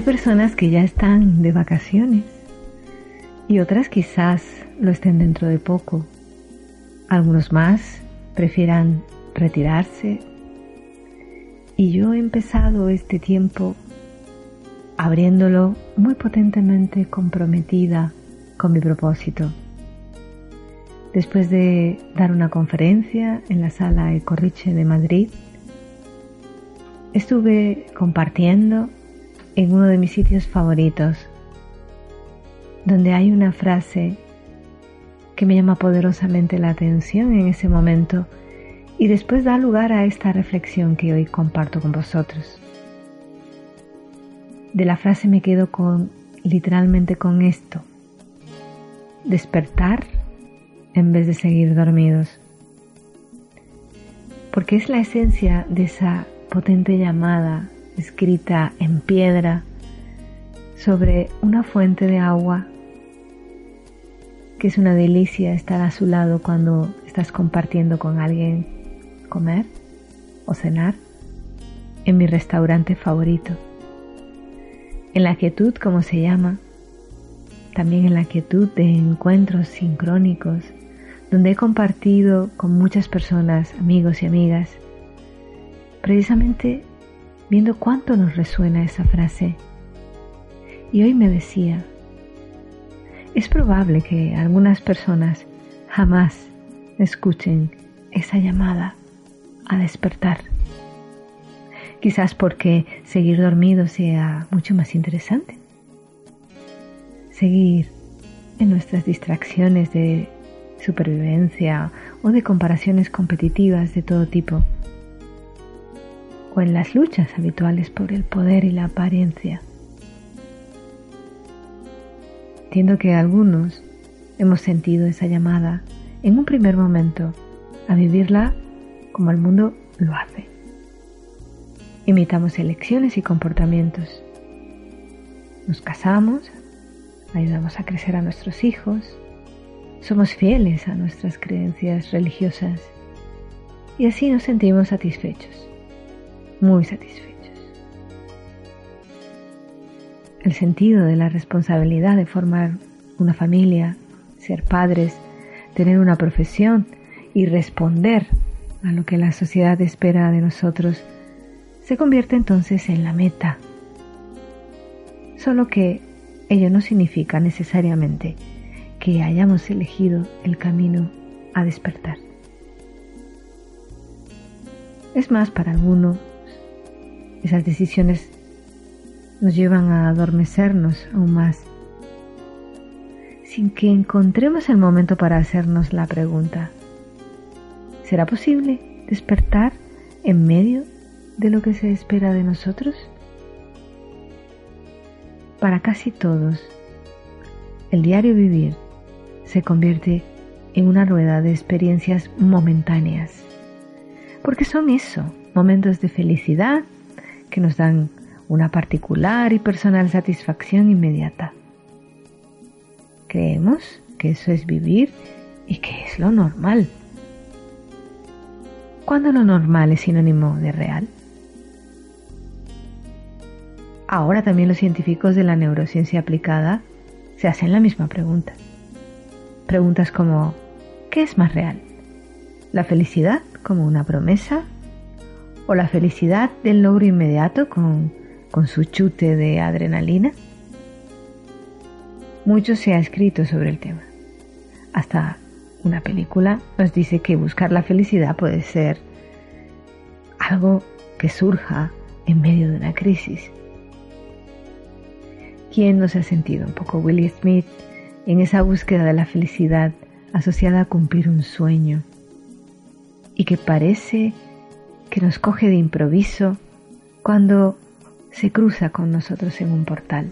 Hay personas que ya están de vacaciones y otras quizás lo estén dentro de poco. Algunos más prefieran retirarse. Y yo he empezado este tiempo abriéndolo muy potentemente comprometida con mi propósito. Después de dar una conferencia en la sala Ecorriche de Madrid, estuve compartiendo en uno de mis sitios favoritos, donde hay una frase que me llama poderosamente la atención en ese momento y después da lugar a esta reflexión que hoy comparto con vosotros. De la frase me quedo con literalmente con esto. Despertar en vez de seguir dormidos. Porque es la esencia de esa potente llamada escrita en piedra sobre una fuente de agua que es una delicia estar a su lado cuando estás compartiendo con alguien comer o cenar en mi restaurante favorito. En la quietud, como se llama, también en la quietud de encuentros sincrónicos, donde he compartido con muchas personas, amigos y amigas, precisamente viendo cuánto nos resuena esa frase. Y hoy me decía, es probable que algunas personas jamás escuchen esa llamada a despertar. Quizás porque seguir dormido sea mucho más interesante. Seguir en nuestras distracciones de supervivencia o de comparaciones competitivas de todo tipo o en las luchas habituales por el poder y la apariencia. Entiendo que algunos hemos sentido esa llamada en un primer momento a vivirla como el mundo lo hace. Imitamos elecciones y comportamientos. Nos casamos, ayudamos a crecer a nuestros hijos, somos fieles a nuestras creencias religiosas y así nos sentimos satisfechos muy satisfechos. El sentido de la responsabilidad de formar una familia, ser padres, tener una profesión y responder a lo que la sociedad espera de nosotros se convierte entonces en la meta. Solo que ello no significa necesariamente que hayamos elegido el camino a despertar. Es más, para alguno esas decisiones nos llevan a adormecernos aún más, sin que encontremos el momento para hacernos la pregunta, ¿será posible despertar en medio de lo que se espera de nosotros? Para casi todos, el diario vivir se convierte en una rueda de experiencias momentáneas, porque son eso, momentos de felicidad, que nos dan una particular y personal satisfacción inmediata. Creemos que eso es vivir y que es lo normal. ¿Cuándo lo normal es sinónimo de real? Ahora también los científicos de la neurociencia aplicada se hacen la misma pregunta. Preguntas como, ¿qué es más real? ¿La felicidad como una promesa o la felicidad del logro inmediato con, con su chute de adrenalina? Mucho se ha escrito sobre el tema. Hasta una película nos dice que buscar la felicidad puede ser algo que surja en medio de una crisis. ¿Quién nos ha sentido un poco Willie Smith en esa búsqueda de la felicidad asociada a cumplir un sueño y que parece que nos coge de improviso cuando se cruza con nosotros en un portal.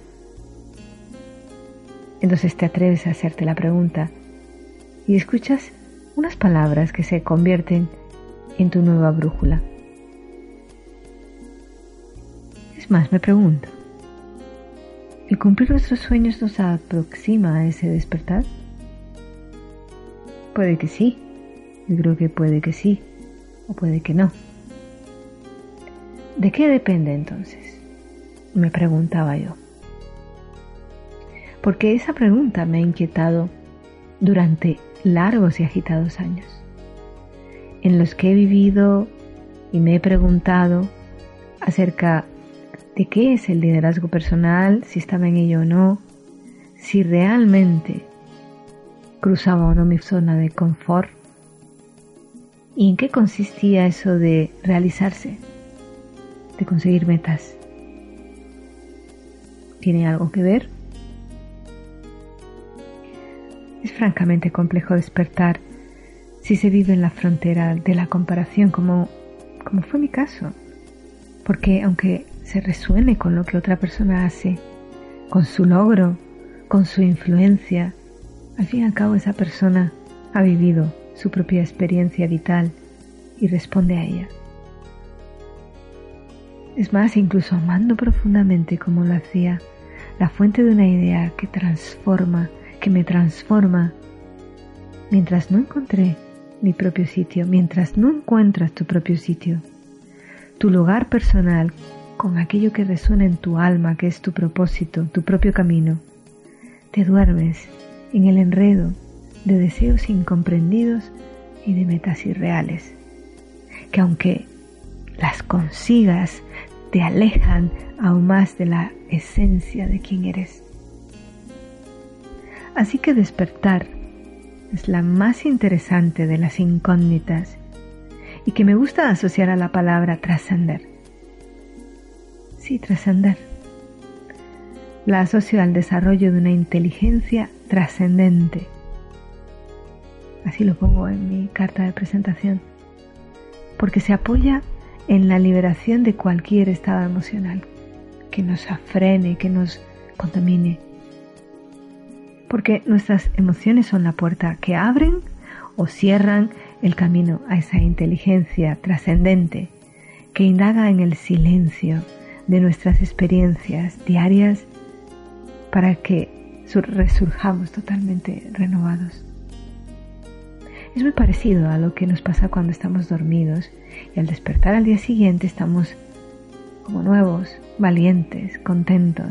Entonces te atreves a hacerte la pregunta y escuchas unas palabras que se convierten en tu nueva brújula. Es más, me pregunto, ¿el cumplir nuestros sueños nos aproxima a ese despertar? Puede que sí, yo creo que puede que sí, o puede que no. ¿De qué depende entonces? Me preguntaba yo. Porque esa pregunta me ha inquietado durante largos y agitados años, en los que he vivido y me he preguntado acerca de qué es el liderazgo personal, si estaba en ello o no, si realmente cruzaba o no mi zona de confort y en qué consistía eso de realizarse de conseguir metas. ¿Tiene algo que ver? Es francamente complejo despertar si se vive en la frontera de la comparación como, como fue mi caso. Porque aunque se resuene con lo que otra persona hace, con su logro, con su influencia, al fin y al cabo esa persona ha vivido su propia experiencia vital y responde a ella. Es más, incluso amando profundamente como lo hacía, la fuente de una idea que transforma, que me transforma. Mientras no encontré mi propio sitio, mientras no encuentras tu propio sitio, tu lugar personal con aquello que resuena en tu alma, que es tu propósito, tu propio camino, te duermes en el enredo de deseos incomprendidos y de metas irreales, que aunque las consigas te alejan aún más de la esencia de quien eres. Así que despertar es la más interesante de las incógnitas y que me gusta asociar a la palabra trascender. Sí, trascender. La asocio al desarrollo de una inteligencia trascendente. Así lo pongo en mi carta de presentación. Porque se apoya en la liberación de cualquier estado emocional que nos afrene, que nos contamine. Porque nuestras emociones son la puerta que abren o cierran el camino a esa inteligencia trascendente que indaga en el silencio de nuestras experiencias diarias para que resurjamos totalmente renovados. Es muy parecido a lo que nos pasa cuando estamos dormidos y al despertar al día siguiente estamos como nuevos, valientes, contentos.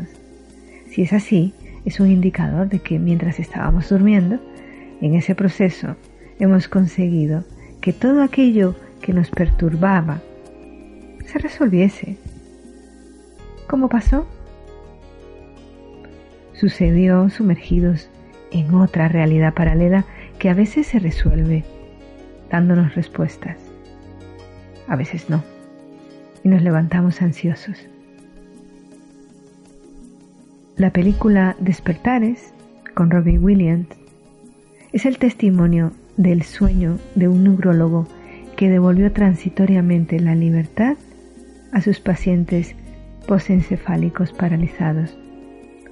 Si es así, es un indicador de que mientras estábamos durmiendo, en ese proceso hemos conseguido que todo aquello que nos perturbaba se resolviese. ¿Cómo pasó? Sucedió sumergidos en otra realidad paralela que a veces se resuelve dándonos respuestas, a veces no, y nos levantamos ansiosos. La película Despertares, con Robbie Williams, es el testimonio del sueño de un neurólogo que devolvió transitoriamente la libertad a sus pacientes posencefálicos paralizados.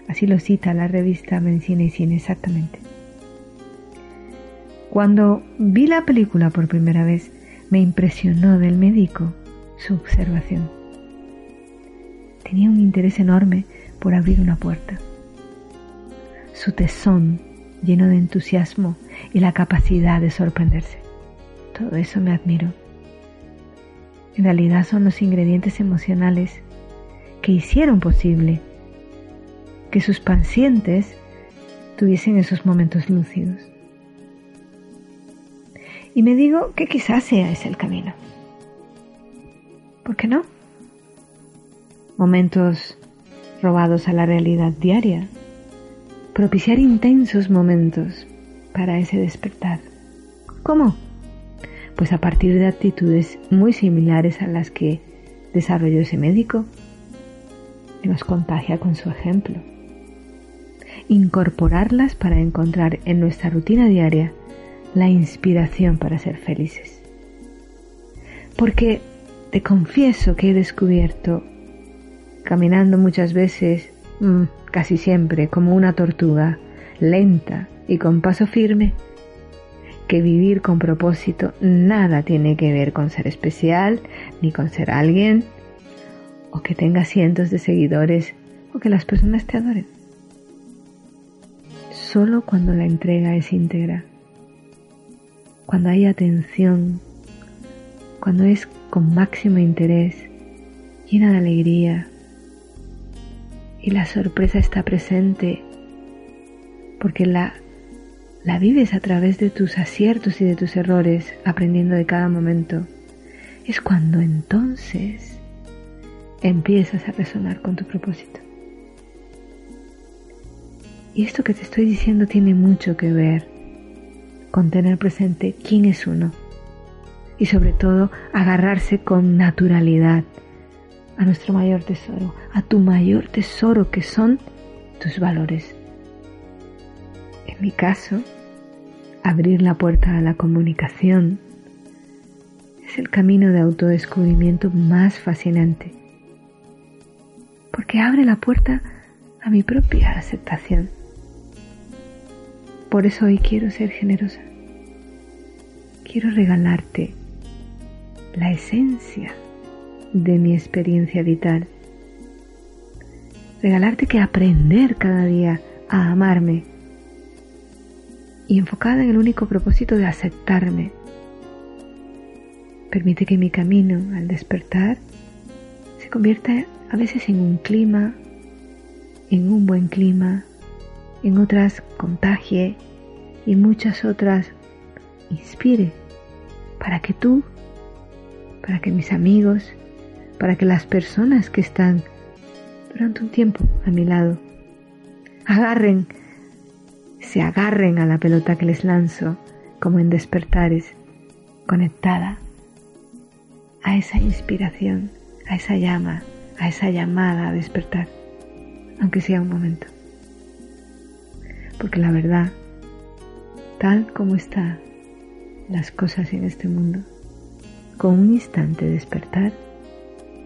Así lo cita la revista Medicina y Cine exactamente. Cuando vi la película por primera vez, me impresionó del médico su observación. Tenía un interés enorme por abrir una puerta. Su tesón lleno de entusiasmo y la capacidad de sorprenderse. Todo eso me admiro. En realidad son los ingredientes emocionales que hicieron posible que sus pacientes tuviesen esos momentos lúcidos y me digo que quizás sea ese el camino. ¿Por qué no? Momentos robados a la realidad diaria. Propiciar intensos momentos para ese despertar. ¿Cómo? Pues a partir de actitudes muy similares a las que desarrolló ese médico y nos contagia con su ejemplo. Incorporarlas para encontrar en nuestra rutina diaria la inspiración para ser felices. Porque te confieso que he descubierto caminando muchas veces, mm, casi siempre, como una tortuga, lenta y con paso firme, que vivir con propósito nada tiene que ver con ser especial, ni con ser alguien, o que tenga cientos de seguidores, o que las personas te adoren. Solo cuando la entrega es íntegra, cuando hay atención, cuando es con máximo interés, llena de alegría, y la sorpresa está presente, porque la la vives a través de tus aciertos y de tus errores, aprendiendo de cada momento, es cuando entonces empiezas a resonar con tu propósito. Y esto que te estoy diciendo tiene mucho que ver con tener presente quién es uno y sobre todo agarrarse con naturalidad a nuestro mayor tesoro, a tu mayor tesoro que son tus valores. En mi caso, abrir la puerta a la comunicación es el camino de autodescubrimiento más fascinante, porque abre la puerta a mi propia aceptación. Por eso hoy quiero ser generosa. Quiero regalarte la esencia de mi experiencia vital. Regalarte que aprender cada día a amarme y enfocada en el único propósito de aceptarme. Permite que mi camino al despertar se convierta a veces en un clima, en un buen clima, en otras contagie y muchas otras inspire para que tú, para que mis amigos, para que las personas que están durante un tiempo a mi lado agarren se agarren a la pelota que les lanzo como en despertares, conectada a esa inspiración, a esa llama, a esa llamada a despertar, aunque sea un momento. Porque la verdad, tal como están las cosas en este mundo, con un instante despertar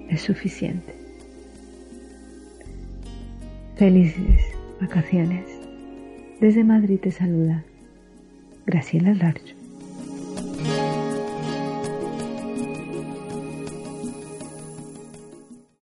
es suficiente. Felices vacaciones. Desde Madrid te saluda Graciela Larcho.